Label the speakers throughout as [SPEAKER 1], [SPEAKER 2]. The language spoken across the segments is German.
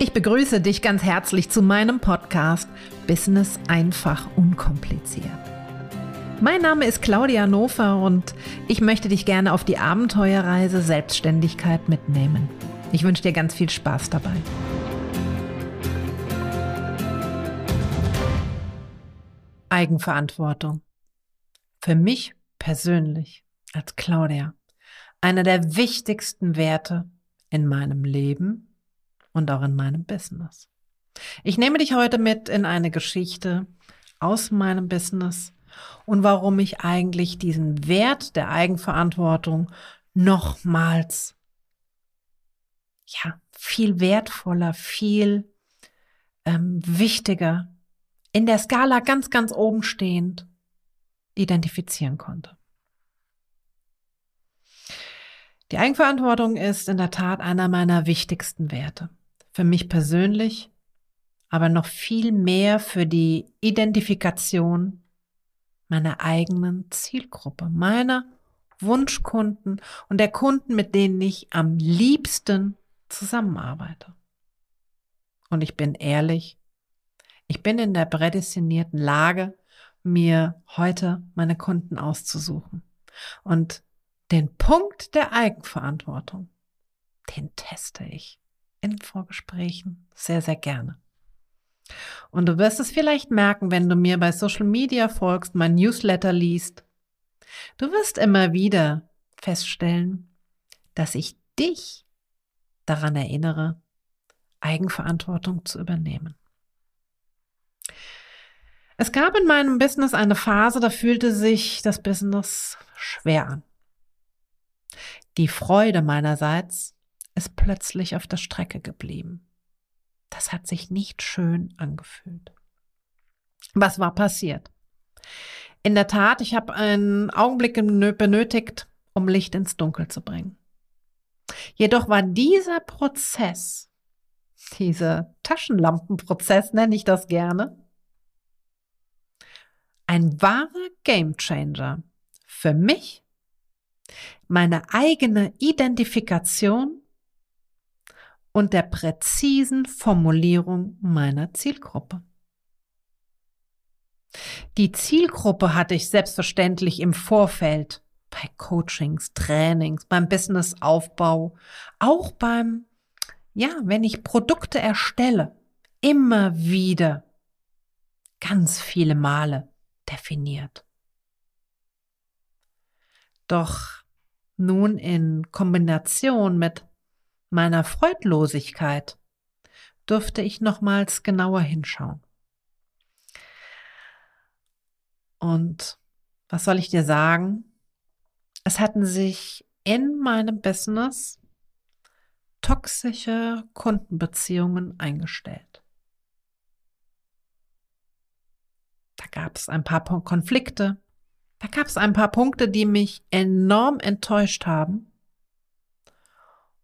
[SPEAKER 1] Ich begrüße dich ganz herzlich zu meinem Podcast Business einfach unkompliziert. Mein Name ist Claudia Nofer und ich möchte dich gerne auf die Abenteuerreise Selbstständigkeit mitnehmen. Ich wünsche dir ganz viel Spaß dabei. Eigenverantwortung. Für mich persönlich als Claudia einer der wichtigsten Werte in meinem Leben und auch in meinem Business. Ich nehme dich heute mit in eine Geschichte aus meinem Business und warum ich eigentlich diesen Wert der Eigenverantwortung nochmals, ja, viel wertvoller, viel ähm, wichtiger, in der Skala ganz, ganz oben stehend identifizieren konnte. Die Eigenverantwortung ist in der Tat einer meiner wichtigsten Werte für mich persönlich, aber noch viel mehr für die Identifikation meiner eigenen Zielgruppe, meiner Wunschkunden und der Kunden, mit denen ich am liebsten zusammenarbeite. Und ich bin ehrlich, ich bin in der prädestinierten Lage, mir heute meine Kunden auszusuchen. Und den Punkt der Eigenverantwortung, den teste ich in Vorgesprächen sehr, sehr gerne. Und du wirst es vielleicht merken, wenn du mir bei Social Media folgst, mein Newsletter liest. Du wirst immer wieder feststellen, dass ich dich daran erinnere, Eigenverantwortung zu übernehmen. Es gab in meinem Business eine Phase, da fühlte sich das Business schwer an. Die Freude meinerseits ist plötzlich auf der Strecke geblieben. Das hat sich nicht schön angefühlt. Was war passiert? In der Tat, ich habe einen Augenblick benötigt, um Licht ins Dunkel zu bringen. Jedoch war dieser Prozess, dieser Taschenlampenprozess nenne ich das gerne, ein wahrer Gamechanger für mich, meine eigene Identifikation und der präzisen Formulierung meiner Zielgruppe. Die Zielgruppe hatte ich selbstverständlich im Vorfeld bei Coachings, Trainings, beim Businessaufbau, auch beim, ja, wenn ich Produkte erstelle, immer wieder ganz viele Male definiert. Doch nun in Kombination mit meiner Freudlosigkeit dürfte ich nochmals genauer hinschauen. Und was soll ich dir sagen? Es hatten sich in meinem Business toxische Kundenbeziehungen eingestellt. Da gab es ein paar Konflikte, da gab es ein paar Punkte, die mich enorm enttäuscht haben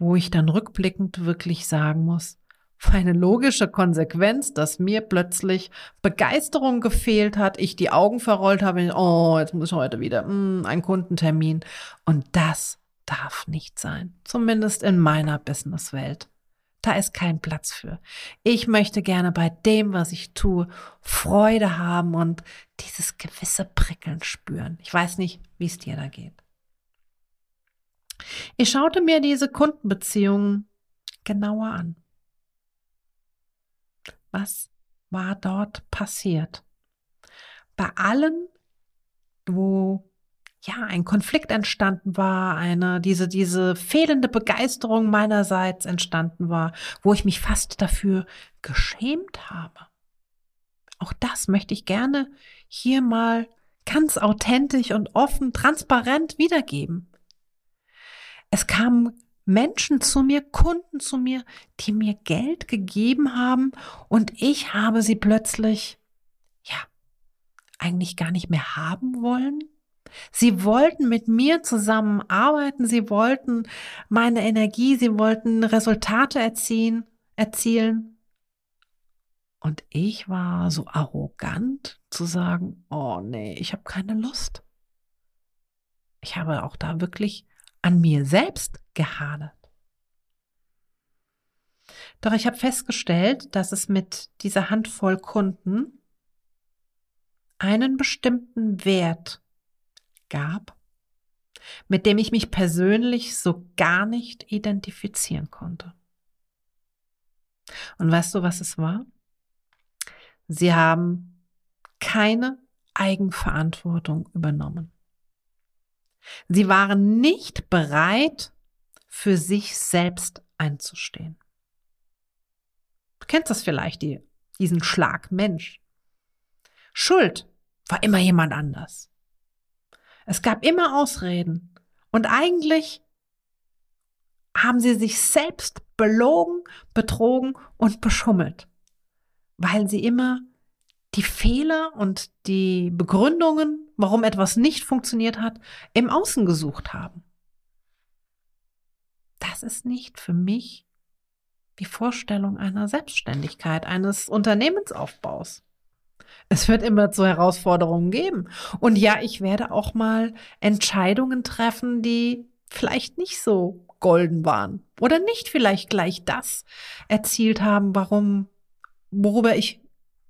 [SPEAKER 1] wo ich dann rückblickend wirklich sagen muss, eine logische Konsequenz, dass mir plötzlich Begeisterung gefehlt hat, ich die Augen verrollt habe, oh, jetzt muss ich heute wieder mm, ein Kundentermin. Und das darf nicht sein, zumindest in meiner Businesswelt. Da ist kein Platz für. Ich möchte gerne bei dem, was ich tue, Freude haben und dieses gewisse Prickeln spüren. Ich weiß nicht, wie es dir da geht. Ich schaute mir diese Kundenbeziehungen genauer an. Was war dort passiert? Bei allen, wo ja ein Konflikt entstanden war, eine diese diese fehlende Begeisterung meinerseits entstanden war, wo ich mich fast dafür geschämt habe. Auch das möchte ich gerne hier mal ganz authentisch und offen, transparent wiedergeben. Es kamen Menschen zu mir, Kunden zu mir, die mir Geld gegeben haben und ich habe sie plötzlich, ja, eigentlich gar nicht mehr haben wollen. Sie wollten mit mir zusammenarbeiten, sie wollten meine Energie, sie wollten Resultate erzielen, erzielen. Und ich war so arrogant zu sagen, oh nee, ich habe keine Lust. Ich habe auch da wirklich an mir selbst gehadert. Doch ich habe festgestellt, dass es mit dieser Handvoll Kunden einen bestimmten Wert gab, mit dem ich mich persönlich so gar nicht identifizieren konnte. Und weißt du, was es war? Sie haben keine Eigenverantwortung übernommen. Sie waren nicht bereit, für sich selbst einzustehen. Du kennst das vielleicht, die, diesen Schlag Mensch. Schuld war immer jemand anders. Es gab immer Ausreden. Und eigentlich haben sie sich selbst belogen, betrogen und beschummelt, weil sie immer die Fehler und die Begründungen, warum etwas nicht funktioniert hat, im Außen gesucht haben. Das ist nicht für mich die Vorstellung einer Selbstständigkeit, eines Unternehmensaufbaus. Es wird immer zu Herausforderungen geben. Und ja, ich werde auch mal Entscheidungen treffen, die vielleicht nicht so golden waren oder nicht vielleicht gleich das erzielt haben, warum, worüber ich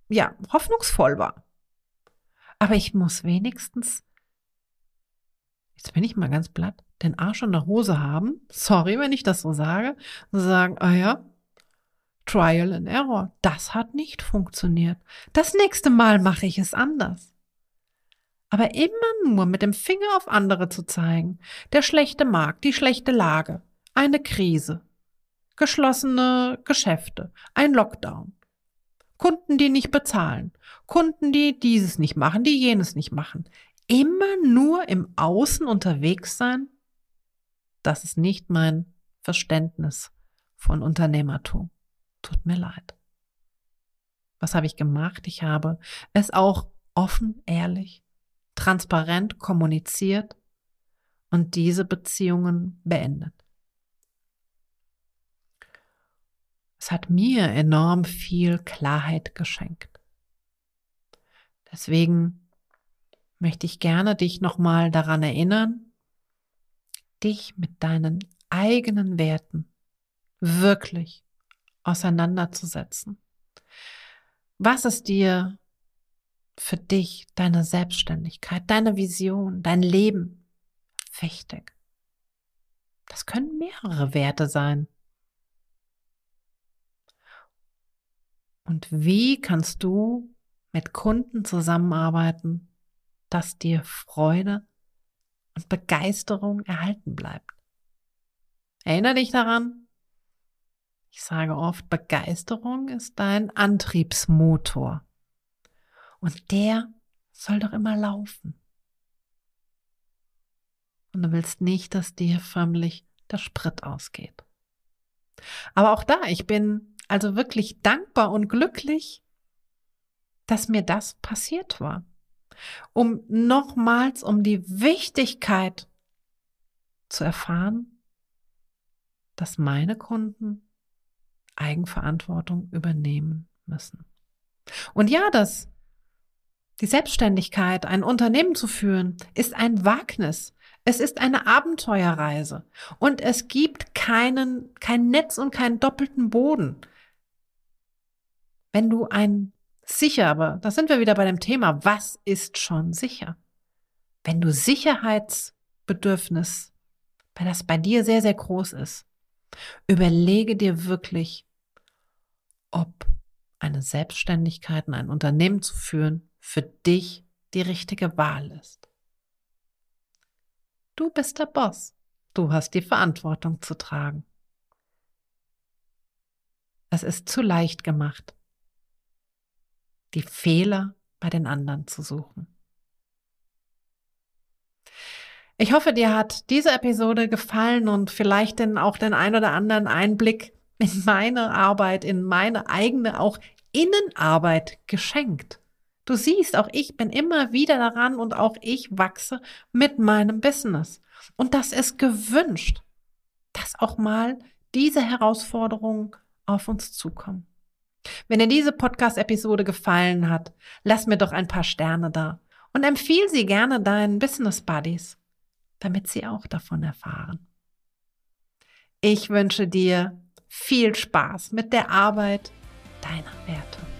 [SPEAKER 1] ja hoffnungsvoll war. Aber ich muss wenigstens, jetzt bin ich mal ganz platt, den Arsch in der Hose haben. Sorry, wenn ich das so sage. Und sagen, ah ja, Trial and Error. Das hat nicht funktioniert. Das nächste Mal mache ich es anders. Aber immer nur mit dem Finger auf andere zu zeigen. Der schlechte Markt, die schlechte Lage, eine Krise, geschlossene Geschäfte, ein Lockdown. Kunden, die nicht bezahlen, Kunden, die dieses nicht machen, die jenes nicht machen. Immer nur im Außen unterwegs sein, das ist nicht mein Verständnis von Unternehmertum. Tut mir leid. Was habe ich gemacht? Ich habe es auch offen, ehrlich, transparent kommuniziert und diese Beziehungen beendet. Es hat mir enorm viel Klarheit geschenkt. Deswegen möchte ich gerne dich nochmal daran erinnern, dich mit deinen eigenen Werten wirklich auseinanderzusetzen. Was ist dir für dich, deine Selbstständigkeit, deine Vision, dein Leben wichtig? Das können mehrere Werte sein. Und wie kannst du mit Kunden zusammenarbeiten, dass dir Freude und Begeisterung erhalten bleibt? Erinnere dich daran, ich sage oft, Begeisterung ist dein Antriebsmotor. Und der soll doch immer laufen. Und du willst nicht, dass dir förmlich der Sprit ausgeht. Aber auch da, ich bin also wirklich dankbar und glücklich, dass mir das passiert war. Um nochmals um die Wichtigkeit zu erfahren, dass meine Kunden Eigenverantwortung übernehmen müssen. Und ja, das, die Selbstständigkeit, ein Unternehmen zu führen, ist ein Wagnis. Es ist eine Abenteuerreise. Und es gibt keinen, kein Netz und keinen doppelten Boden. Wenn du ein sicher, aber da sind wir wieder bei dem Thema, was ist schon sicher? Wenn du Sicherheitsbedürfnis, weil das bei dir sehr, sehr groß ist, überlege dir wirklich, ob eine Selbstständigkeit und ein Unternehmen zu führen für dich die richtige Wahl ist. Du bist der Boss. Du hast die Verantwortung zu tragen. Es ist zu leicht gemacht, die Fehler bei den anderen zu suchen. Ich hoffe, dir hat diese Episode gefallen und vielleicht denn auch den ein oder anderen Einblick in meine Arbeit, in meine eigene auch Innenarbeit geschenkt. Du siehst, auch ich bin immer wieder daran und auch ich wachse mit meinem Business. Und das ist gewünscht, dass auch mal diese Herausforderungen auf uns zukommen. Wenn dir diese Podcast-Episode gefallen hat, lass mir doch ein paar Sterne da und empfiehl sie gerne deinen Business Buddies, damit sie auch davon erfahren. Ich wünsche dir viel Spaß mit der Arbeit deiner Werte.